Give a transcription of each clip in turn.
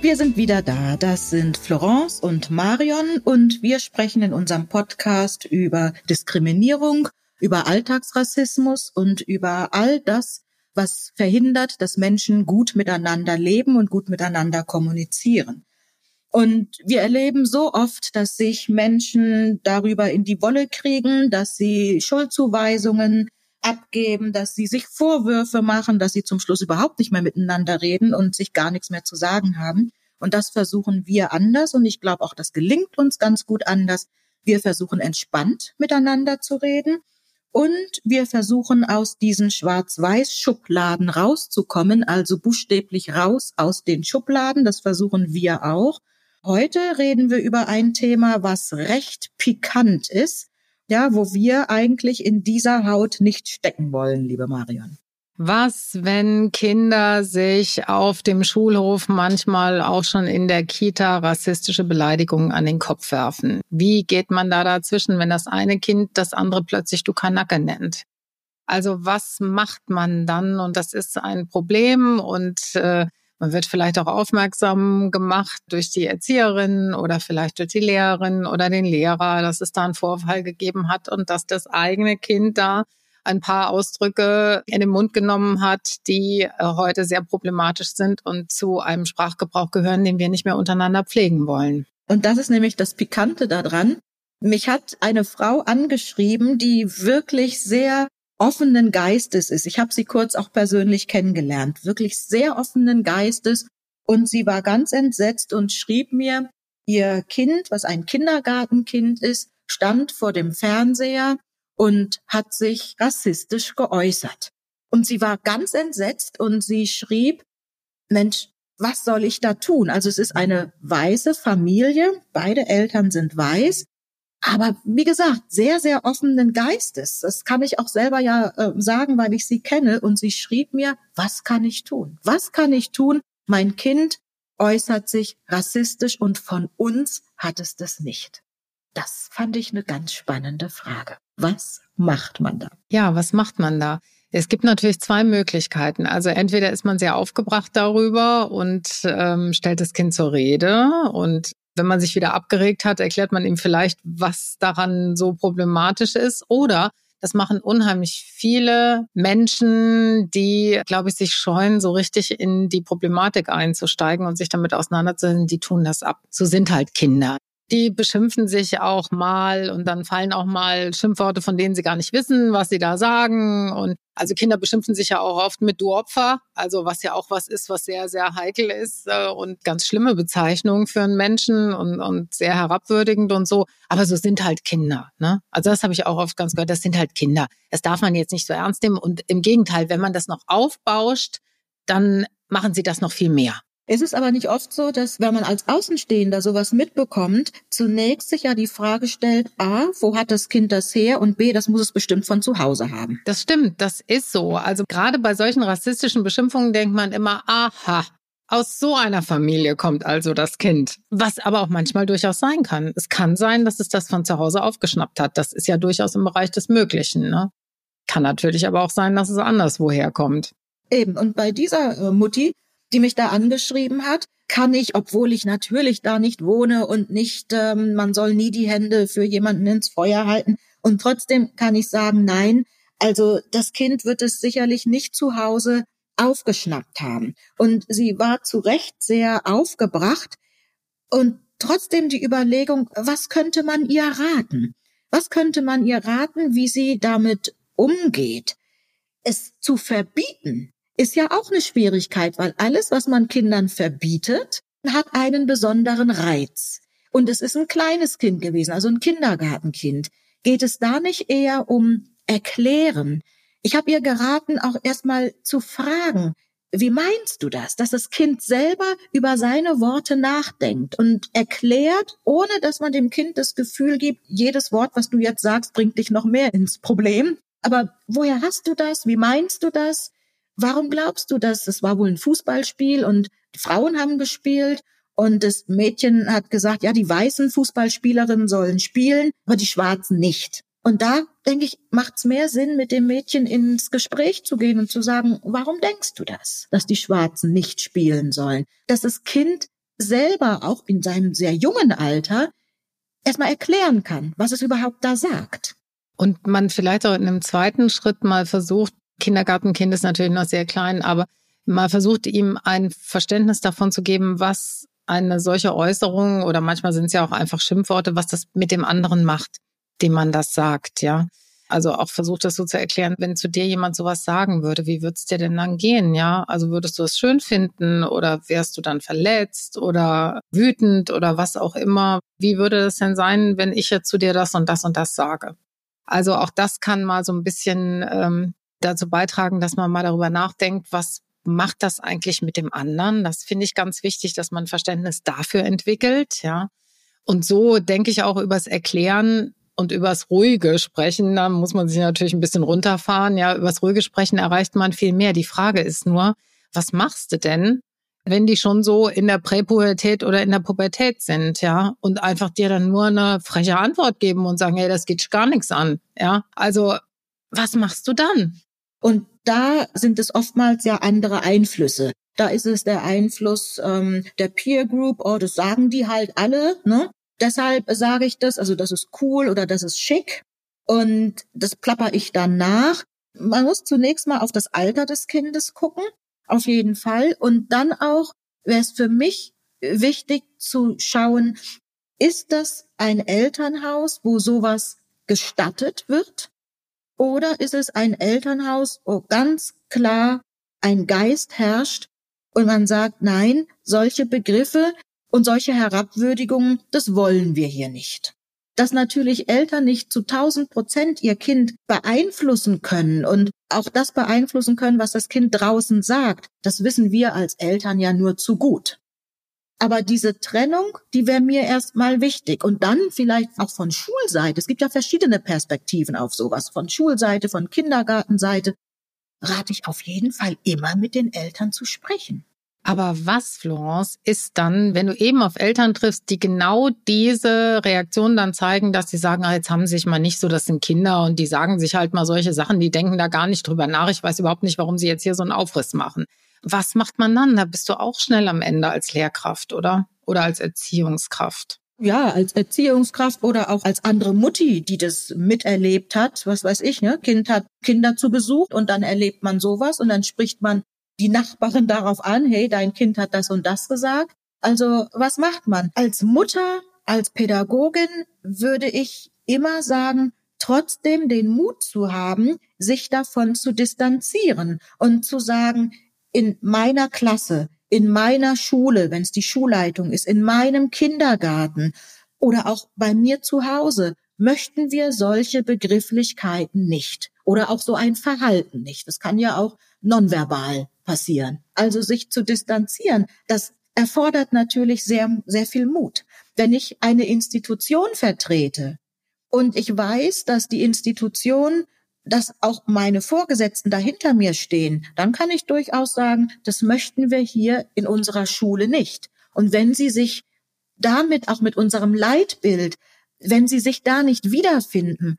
Wir sind wieder da. Das sind Florence und Marion und wir sprechen in unserem Podcast über Diskriminierung, über Alltagsrassismus und über all das, was verhindert, dass Menschen gut miteinander leben und gut miteinander kommunizieren. Und wir erleben so oft, dass sich Menschen darüber in die Wolle kriegen, dass sie Schuldzuweisungen abgeben, dass sie sich Vorwürfe machen, dass sie zum Schluss überhaupt nicht mehr miteinander reden und sich gar nichts mehr zu sagen haben. Und das versuchen wir anders und ich glaube auch, das gelingt uns ganz gut anders. Wir versuchen entspannt miteinander zu reden und wir versuchen aus diesen Schwarz-Weiß-Schubladen rauszukommen, also buchstäblich raus aus den Schubladen. Das versuchen wir auch. Heute reden wir über ein Thema, was recht pikant ist, ja, wo wir eigentlich in dieser Haut nicht stecken wollen, liebe Marion. Was, wenn Kinder sich auf dem Schulhof manchmal auch schon in der Kita rassistische Beleidigungen an den Kopf werfen? Wie geht man da dazwischen, wenn das eine Kind das andere plötzlich du Kanacke nennt? Also was macht man dann? Und das ist ein Problem und äh, man wird vielleicht auch aufmerksam gemacht durch die Erzieherin oder vielleicht durch die Lehrerin oder den Lehrer, dass es da einen Vorfall gegeben hat und dass das eigene Kind da ein paar Ausdrücke in den Mund genommen hat, die äh, heute sehr problematisch sind und zu einem Sprachgebrauch gehören, den wir nicht mehr untereinander pflegen wollen. Und das ist nämlich das Pikante daran. Mich hat eine Frau angeschrieben, die wirklich sehr offenen Geistes ist. Ich habe sie kurz auch persönlich kennengelernt, wirklich sehr offenen Geistes. Und sie war ganz entsetzt und schrieb mir, ihr Kind, was ein Kindergartenkind ist, stand vor dem Fernseher und hat sich rassistisch geäußert. Und sie war ganz entsetzt und sie schrieb, Mensch, was soll ich da tun? Also es ist eine weiße Familie, beide Eltern sind weiß aber wie gesagt, sehr, sehr offenen Geistes. Das kann ich auch selber ja äh, sagen, weil ich sie kenne. Und sie schrieb mir, was kann ich tun? Was kann ich tun? Mein Kind äußert sich rassistisch und von uns hat es das nicht. Das fand ich eine ganz spannende Frage. Was macht man da? Ja, was macht man da? Es gibt natürlich zwei Möglichkeiten. Also entweder ist man sehr aufgebracht darüber und ähm, stellt das Kind zur Rede und wenn man sich wieder abgeregt hat, erklärt man ihm vielleicht, was daran so problematisch ist. Oder das machen unheimlich viele Menschen, die, glaube ich, sich scheuen, so richtig in die Problematik einzusteigen und sich damit auseinanderzusetzen. Die tun das ab. So sind halt Kinder. Die beschimpfen sich auch mal und dann fallen auch mal Schimpfworte, von denen sie gar nicht wissen, was sie da sagen. Und also Kinder beschimpfen sich ja auch oft mit du Opfer, also was ja auch was ist, was sehr, sehr heikel ist äh, und ganz schlimme Bezeichnungen für einen Menschen und, und sehr herabwürdigend und so. Aber so sind halt Kinder. Ne? Also das habe ich auch oft ganz gehört, das sind halt Kinder. Das darf man jetzt nicht so ernst nehmen. Und im Gegenteil, wenn man das noch aufbauscht, dann machen sie das noch viel mehr. Es ist aber nicht oft so, dass wenn man als Außenstehender sowas mitbekommt, zunächst sich ja die Frage stellt, a, wo hat das Kind das her und b, das muss es bestimmt von zu Hause haben. Das stimmt, das ist so. Also gerade bei solchen rassistischen Beschimpfungen denkt man immer, aha, aus so einer Familie kommt also das Kind. Was aber auch manchmal durchaus sein kann. Es kann sein, dass es das von zu Hause aufgeschnappt hat. Das ist ja durchaus im Bereich des Möglichen. Ne? Kann natürlich aber auch sein, dass es anderswoher kommt. Eben. Und bei dieser äh, Mutti die mich da angeschrieben hat, kann ich, obwohl ich natürlich da nicht wohne und nicht, ähm, man soll nie die Hände für jemanden ins Feuer halten. Und trotzdem kann ich sagen, nein, also das Kind wird es sicherlich nicht zu Hause aufgeschnappt haben. Und sie war zu Recht sehr aufgebracht. Und trotzdem die Überlegung, was könnte man ihr raten? Was könnte man ihr raten, wie sie damit umgeht? Es zu verbieten, ist ja auch eine Schwierigkeit, weil alles, was man Kindern verbietet, hat einen besonderen Reiz. Und es ist ein kleines Kind gewesen, also ein Kindergartenkind. Geht es da nicht eher um Erklären? Ich habe ihr geraten, auch erstmal zu fragen, wie meinst du das? Dass das Kind selber über seine Worte nachdenkt und erklärt, ohne dass man dem Kind das Gefühl gibt, jedes Wort, was du jetzt sagst, bringt dich noch mehr ins Problem. Aber woher hast du das? Wie meinst du das? Warum glaubst du das? Es war wohl ein Fußballspiel und die Frauen haben gespielt und das Mädchen hat gesagt, ja, die weißen Fußballspielerinnen sollen spielen, aber die schwarzen nicht. Und da, denke ich, macht es mehr Sinn, mit dem Mädchen ins Gespräch zu gehen und zu sagen, warum denkst du das, dass die Schwarzen nicht spielen sollen? Dass das Kind selber auch in seinem sehr jungen Alter erstmal erklären kann, was es überhaupt da sagt. Und man vielleicht auch in einem zweiten Schritt mal versucht, Kindergartenkind ist natürlich noch sehr klein, aber mal versucht, ihm ein Verständnis davon zu geben, was eine solche Äußerung oder manchmal sind es ja auch einfach Schimpfworte, was das mit dem anderen macht dem man das sagt, ja. Also auch versucht das so zu erklären, wenn zu dir jemand sowas sagen würde, wie würd's dir denn dann gehen, ja? Also würdest du es schön finden oder wärst du dann verletzt oder wütend oder was auch immer? Wie würde es denn sein, wenn ich jetzt zu dir das und das und das sage? Also auch das kann mal so ein bisschen ähm, dazu beitragen, dass man mal darüber nachdenkt, was macht das eigentlich mit dem anderen? Das finde ich ganz wichtig, dass man Verständnis dafür entwickelt, ja. Und so denke ich auch übers Erklären und übers ruhige Sprechen, da muss man sich natürlich ein bisschen runterfahren. Ja, übers ruhige Sprechen erreicht man viel mehr. Die Frage ist nur, was machst du denn, wenn die schon so in der Präpubertät oder in der Pubertät sind, ja, und einfach dir dann nur eine freche Antwort geben und sagen, hey, das geht gar nichts an, ja. Also, was machst du dann? Und da sind es oftmals ja andere Einflüsse. Da ist es der Einfluss ähm, der Peer Group, oh, das sagen die halt alle, ne? Deshalb sage ich das, also das ist cool oder das ist schick und das plapper ich dann nach. Man muss zunächst mal auf das Alter des Kindes gucken, auf jeden Fall. Und dann auch wäre es für mich wichtig zu schauen, ist das ein Elternhaus, wo sowas gestattet wird? Oder ist es ein Elternhaus, wo ganz klar ein Geist herrscht und man sagt, nein, solche Begriffe, und solche Herabwürdigungen, das wollen wir hier nicht. Dass natürlich Eltern nicht zu 1000 Prozent ihr Kind beeinflussen können und auch das beeinflussen können, was das Kind draußen sagt, das wissen wir als Eltern ja nur zu gut. Aber diese Trennung, die wäre mir erstmal wichtig. Und dann vielleicht auch von Schulseite. Es gibt ja verschiedene Perspektiven auf sowas. Von Schulseite, von Kindergartenseite. Rate ich auf jeden Fall immer mit den Eltern zu sprechen. Aber was, Florence, ist dann, wenn du eben auf Eltern triffst, die genau diese Reaktion dann zeigen, dass sie sagen, ah, jetzt haben sie sich mal nicht so, das sind Kinder und die sagen sich halt mal solche Sachen, die denken da gar nicht drüber nach. Ich weiß überhaupt nicht, warum sie jetzt hier so einen Aufriss machen. Was macht man dann? Da bist du auch schnell am Ende als Lehrkraft, oder? Oder als Erziehungskraft ja, als Erziehungskraft oder auch als andere Mutti, die das miterlebt hat, was weiß ich, ne? Kind hat Kinder zu Besuch und dann erlebt man sowas und dann spricht man die Nachbarin darauf an, hey, dein Kind hat das und das gesagt. Also was macht man? Als Mutter, als Pädagogin würde ich immer sagen, trotzdem den Mut zu haben, sich davon zu distanzieren und zu sagen, in meiner Klasse, in meiner Schule, wenn es die Schulleitung ist, in meinem Kindergarten oder auch bei mir zu Hause, möchten wir solche Begrifflichkeiten nicht oder auch so ein Verhalten nicht. Das kann ja auch nonverbal passieren. Also sich zu distanzieren, das erfordert natürlich sehr, sehr viel Mut. Wenn ich eine Institution vertrete und ich weiß, dass die Institution, dass auch meine Vorgesetzten dahinter mir stehen, dann kann ich durchaus sagen, das möchten wir hier in unserer Schule nicht. Und wenn Sie sich damit auch mit unserem Leitbild, wenn Sie sich da nicht wiederfinden,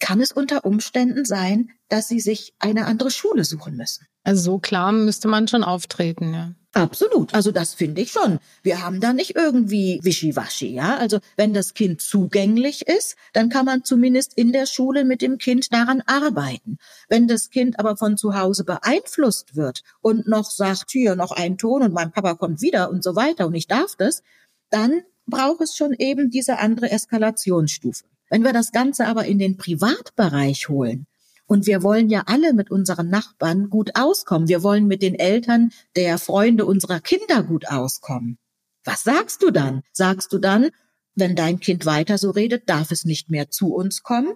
kann es unter Umständen sein, dass Sie sich eine andere Schule suchen müssen. Also so klar müsste man schon auftreten, ja. Absolut. Also das finde ich schon. Wir haben da nicht irgendwie Wischiwaschi, ja. Also wenn das Kind zugänglich ist, dann kann man zumindest in der Schule mit dem Kind daran arbeiten. Wenn das Kind aber von zu Hause beeinflusst wird und noch sagt, hier noch ein Ton und mein Papa kommt wieder und so weiter und ich darf das, dann braucht es schon eben diese andere Eskalationsstufe. Wenn wir das Ganze aber in den Privatbereich holen, und wir wollen ja alle mit unseren Nachbarn gut auskommen. Wir wollen mit den Eltern der Freunde unserer Kinder gut auskommen. Was sagst du dann? Sagst du dann, wenn dein Kind weiter so redet, darf es nicht mehr zu uns kommen?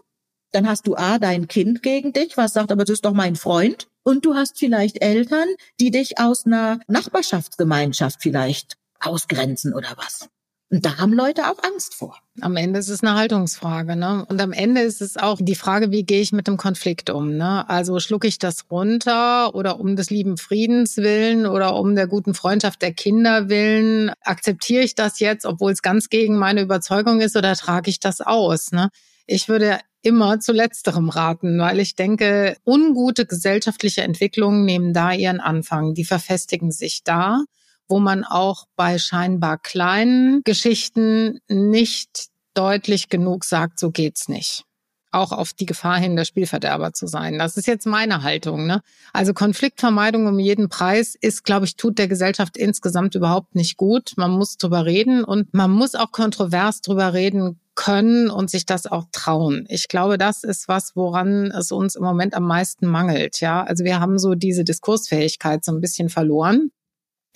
Dann hast du A, dein Kind gegen dich, was sagt, aber das ist doch mein Freund. Und du hast vielleicht Eltern, die dich aus einer Nachbarschaftsgemeinschaft vielleicht ausgrenzen oder was. Und da haben Leute auch Angst vor. Am Ende ist es eine Haltungsfrage, ne? Und am Ende ist es auch die Frage, wie gehe ich mit dem Konflikt um, ne? Also schlucke ich das runter oder um des lieben Friedens willen oder um der guten Freundschaft der Kinder willen akzeptiere ich das jetzt, obwohl es ganz gegen meine Überzeugung ist oder trage ich das aus, ne? Ich würde immer zu letzterem raten, weil ich denke, ungute gesellschaftliche Entwicklungen nehmen da ihren Anfang. Die verfestigen sich da wo man auch bei scheinbar kleinen Geschichten nicht deutlich genug sagt, so geht's nicht. Auch auf die Gefahr hin, der Spielverderber zu sein. Das ist jetzt meine Haltung. Ne? Also Konfliktvermeidung um jeden Preis ist, glaube ich, tut der Gesellschaft insgesamt überhaupt nicht gut. Man muss drüber reden und man muss auch kontrovers drüber reden können und sich das auch trauen. Ich glaube, das ist was, woran es uns im Moment am meisten mangelt. Ja, also wir haben so diese Diskursfähigkeit so ein bisschen verloren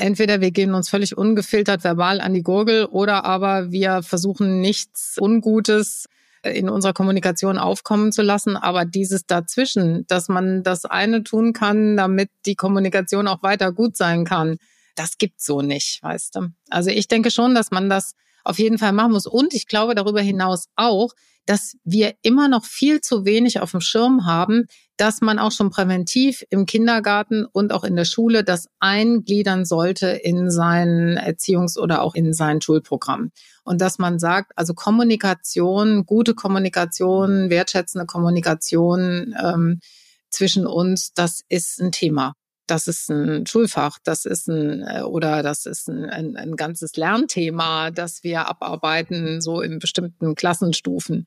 entweder wir gehen uns völlig ungefiltert verbal an die Gurgel oder aber wir versuchen nichts Ungutes in unserer Kommunikation aufkommen zu lassen. Aber dieses dazwischen, dass man das eine tun kann, damit die Kommunikation auch weiter gut sein kann, das gibt's so nicht, weißt du. Also ich denke schon, dass man das auf jeden Fall machen muss. Und ich glaube darüber hinaus auch, dass wir immer noch viel zu wenig auf dem Schirm haben, dass man auch schon präventiv im Kindergarten und auch in der Schule das eingliedern sollte in sein Erziehungs- oder auch in sein Schulprogramm. Und dass man sagt, also Kommunikation, gute Kommunikation, wertschätzende Kommunikation ähm, zwischen uns, das ist ein Thema. Das ist ein Schulfach, das ist ein äh, oder das ist ein, ein, ein ganzes Lernthema, das wir abarbeiten, so in bestimmten Klassenstufen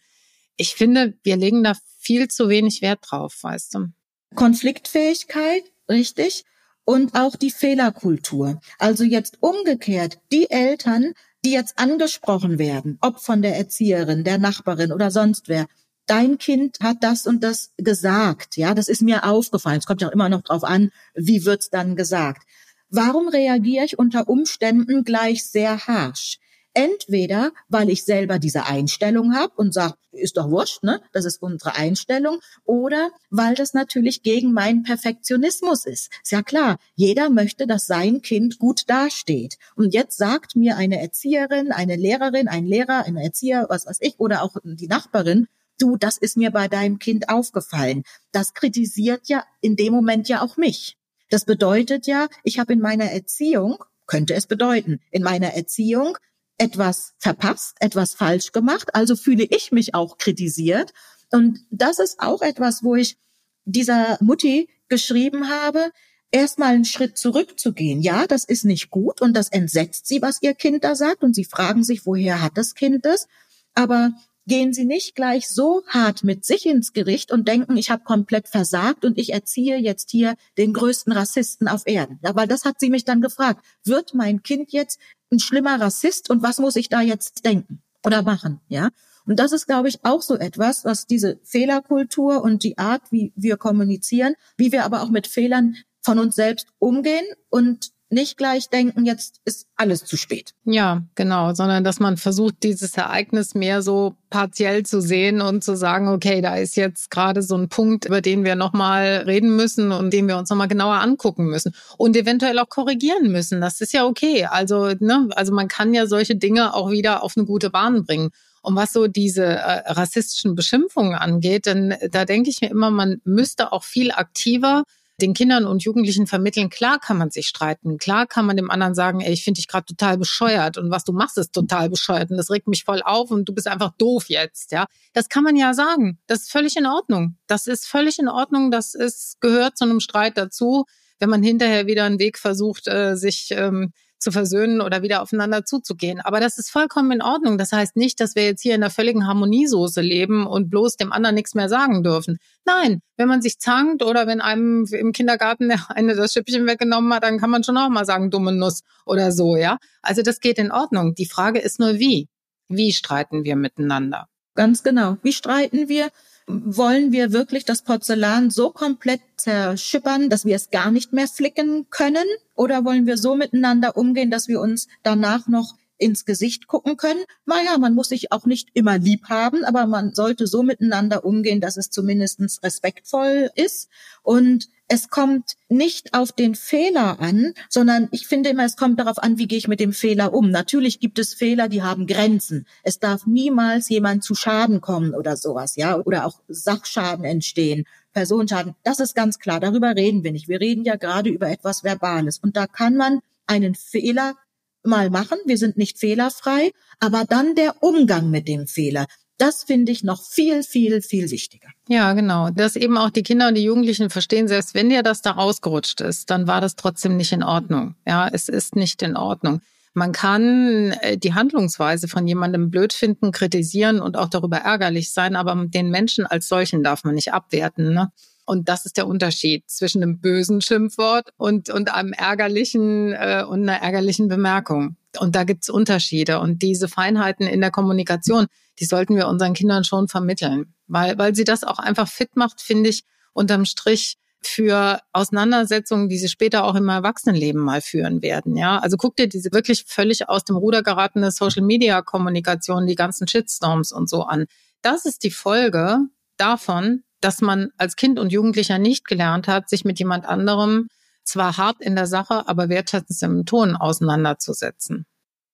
ich finde, wir legen da viel zu wenig Wert drauf, weißt du. Konfliktfähigkeit, richtig. Und auch die Fehlerkultur. Also jetzt umgekehrt, die Eltern, die jetzt angesprochen werden, ob von der Erzieherin, der Nachbarin oder sonst wer, dein Kind hat das und das gesagt, ja, das ist mir aufgefallen. Es kommt ja auch immer noch drauf an, wie wird's dann gesagt. Warum reagiere ich unter Umständen gleich sehr harsch? Entweder, weil ich selber diese Einstellung habe und sage, ist doch wurscht, ne? Das ist unsere Einstellung. Oder weil das natürlich gegen meinen Perfektionismus ist. Ist ja klar, jeder möchte, dass sein Kind gut dasteht. Und jetzt sagt mir eine Erzieherin, eine Lehrerin, ein Lehrer, ein Erzieher, was weiß ich, oder auch die Nachbarin, du, das ist mir bei deinem Kind aufgefallen. Das kritisiert ja in dem Moment ja auch mich. Das bedeutet ja, ich habe in meiner Erziehung, könnte es bedeuten, in meiner Erziehung etwas verpasst, etwas falsch gemacht, also fühle ich mich auch kritisiert. Und das ist auch etwas, wo ich dieser Mutti geschrieben habe, erstmal einen Schritt zurückzugehen. Ja, das ist nicht gut und das entsetzt sie, was ihr Kind da sagt und sie fragen sich, woher hat das Kind das? Aber gehen Sie nicht gleich so hart mit sich ins Gericht und denken, ich habe komplett versagt und ich erziehe jetzt hier den größten Rassisten auf Erden. Weil das hat sie mich dann gefragt. Wird mein Kind jetzt ein schlimmer Rassist und was muss ich da jetzt denken oder machen? Ja. Und das ist, glaube ich, auch so etwas, was diese Fehlerkultur und die Art, wie wir kommunizieren, wie wir aber auch mit Fehlern von uns selbst umgehen und nicht gleich denken, jetzt ist alles zu spät. Ja, genau, sondern dass man versucht, dieses Ereignis mehr so partiell zu sehen und zu sagen, okay, da ist jetzt gerade so ein Punkt, über den wir nochmal reden müssen und den wir uns nochmal genauer angucken müssen und eventuell auch korrigieren müssen. Das ist ja okay. Also, ne, also man kann ja solche Dinge auch wieder auf eine gute Bahn bringen. Und was so diese äh, rassistischen Beschimpfungen angeht, denn da denke ich mir immer, man müsste auch viel aktiver den Kindern und Jugendlichen vermitteln, klar kann man sich streiten, klar kann man dem anderen sagen, ey, ich finde dich gerade total bescheuert und was du machst ist total bescheuert und das regt mich voll auf und du bist einfach doof jetzt, ja. Das kann man ja sagen. Das ist völlig in Ordnung. Das ist völlig in Ordnung. Das ist, gehört zu einem Streit dazu. Wenn man hinterher wieder einen Weg versucht, äh, sich ähm, zu versöhnen oder wieder aufeinander zuzugehen. Aber das ist vollkommen in Ordnung. Das heißt nicht, dass wir jetzt hier in der völligen Harmoniesoße leben und bloß dem anderen nichts mehr sagen dürfen. Nein, wenn man sich zankt oder wenn einem im Kindergarten der eine das Schüppchen weggenommen hat, dann kann man schon auch mal sagen, dumme Nuss oder so, ja. Also das geht in Ordnung. Die Frage ist nur wie. Wie streiten wir miteinander? Ganz genau. Wie streiten wir? Wollen wir wirklich das Porzellan so komplett zerschippern, dass wir es gar nicht mehr flicken können? Oder wollen wir so miteinander umgehen, dass wir uns danach noch ins Gesicht gucken können. Naja, man muss sich auch nicht immer lieb haben, aber man sollte so miteinander umgehen, dass es zumindest respektvoll ist. Und es kommt nicht auf den Fehler an, sondern ich finde immer, es kommt darauf an, wie gehe ich mit dem Fehler um. Natürlich gibt es Fehler, die haben Grenzen. Es darf niemals jemand zu Schaden kommen oder sowas, ja, oder auch Sachschaden entstehen, Personenschaden. Das ist ganz klar. Darüber reden wir nicht. Wir reden ja gerade über etwas Verbales. Und da kann man einen Fehler mal machen. Wir sind nicht fehlerfrei, aber dann der Umgang mit dem Fehler. Das finde ich noch viel, viel, viel wichtiger. Ja, genau. Dass eben auch die Kinder und die Jugendlichen verstehen, selbst wenn dir das da rausgerutscht ist, dann war das trotzdem nicht in Ordnung. Ja, es ist nicht in Ordnung. Man kann äh, die Handlungsweise von jemandem blöd finden, kritisieren und auch darüber ärgerlich sein, aber den Menschen als solchen darf man nicht abwerten. Ne? Und das ist der Unterschied zwischen einem bösen Schimpfwort und, und einem ärgerlichen äh, und einer ärgerlichen Bemerkung. Und da gibt's Unterschiede. Und diese Feinheiten in der Kommunikation, die sollten wir unseren Kindern schon vermitteln. Weil, weil sie das auch einfach fit macht, finde ich, unterm Strich für Auseinandersetzungen, die sie später auch im Erwachsenenleben mal führen werden. Ja, also guck dir diese wirklich völlig aus dem Ruder geratene Social Media Kommunikation, die ganzen Shitstorms und so an. Das ist die Folge davon, dass man als Kind und Jugendlicher nicht gelernt hat, sich mit jemand anderem zwar hart in der Sache, aber wertschätzend im Ton auseinanderzusetzen.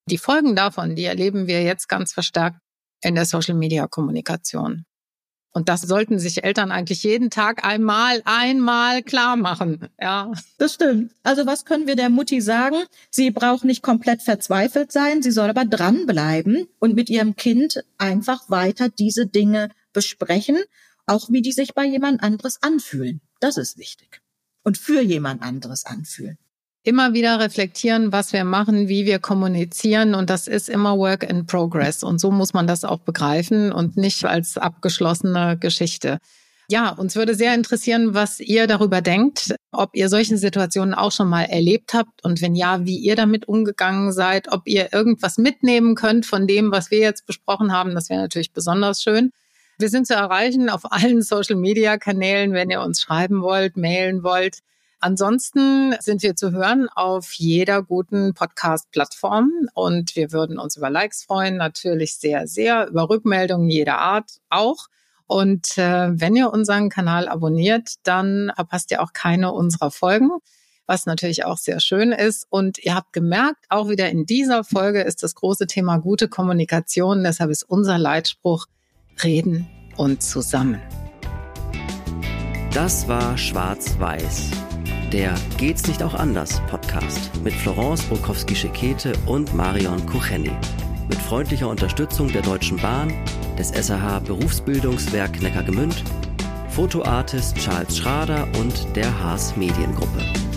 Die Folgen davon, die erleben wir jetzt ganz verstärkt in der Social-Media-Kommunikation. Und das sollten sich Eltern eigentlich jeden Tag einmal, einmal klar machen. Ja. Das stimmt. Also was können wir der Mutti sagen? Sie braucht nicht komplett verzweifelt sein. Sie soll aber dranbleiben und mit ihrem Kind einfach weiter diese Dinge besprechen auch wie die sich bei jemand anderes anfühlen. Das ist wichtig. Und für jemand anderes anfühlen. Immer wieder reflektieren, was wir machen, wie wir kommunizieren. Und das ist immer Work in Progress. Und so muss man das auch begreifen und nicht als abgeschlossene Geschichte. Ja, uns würde sehr interessieren, was ihr darüber denkt, ob ihr solche Situationen auch schon mal erlebt habt und wenn ja, wie ihr damit umgegangen seid, ob ihr irgendwas mitnehmen könnt von dem, was wir jetzt besprochen haben. Das wäre natürlich besonders schön. Wir sind zu erreichen auf allen Social-Media-Kanälen, wenn ihr uns schreiben wollt, mailen wollt. Ansonsten sind wir zu hören auf jeder guten Podcast-Plattform und wir würden uns über Likes freuen, natürlich sehr, sehr, über Rückmeldungen jeder Art auch. Und äh, wenn ihr unseren Kanal abonniert, dann verpasst ihr auch keine unserer Folgen, was natürlich auch sehr schön ist. Und ihr habt gemerkt, auch wieder in dieser Folge ist das große Thema gute Kommunikation. Deshalb ist unser Leitspruch, reden und zusammen. Das war Schwarz-Weiß, der Geht's nicht auch anders Podcast mit Florence Brokowski-Schekete und Marion Kucheni. Mit freundlicher Unterstützung der Deutschen Bahn, des SAH Berufsbildungswerk Neckargemünd, Fotoartist Charles Schrader und der Haas Mediengruppe.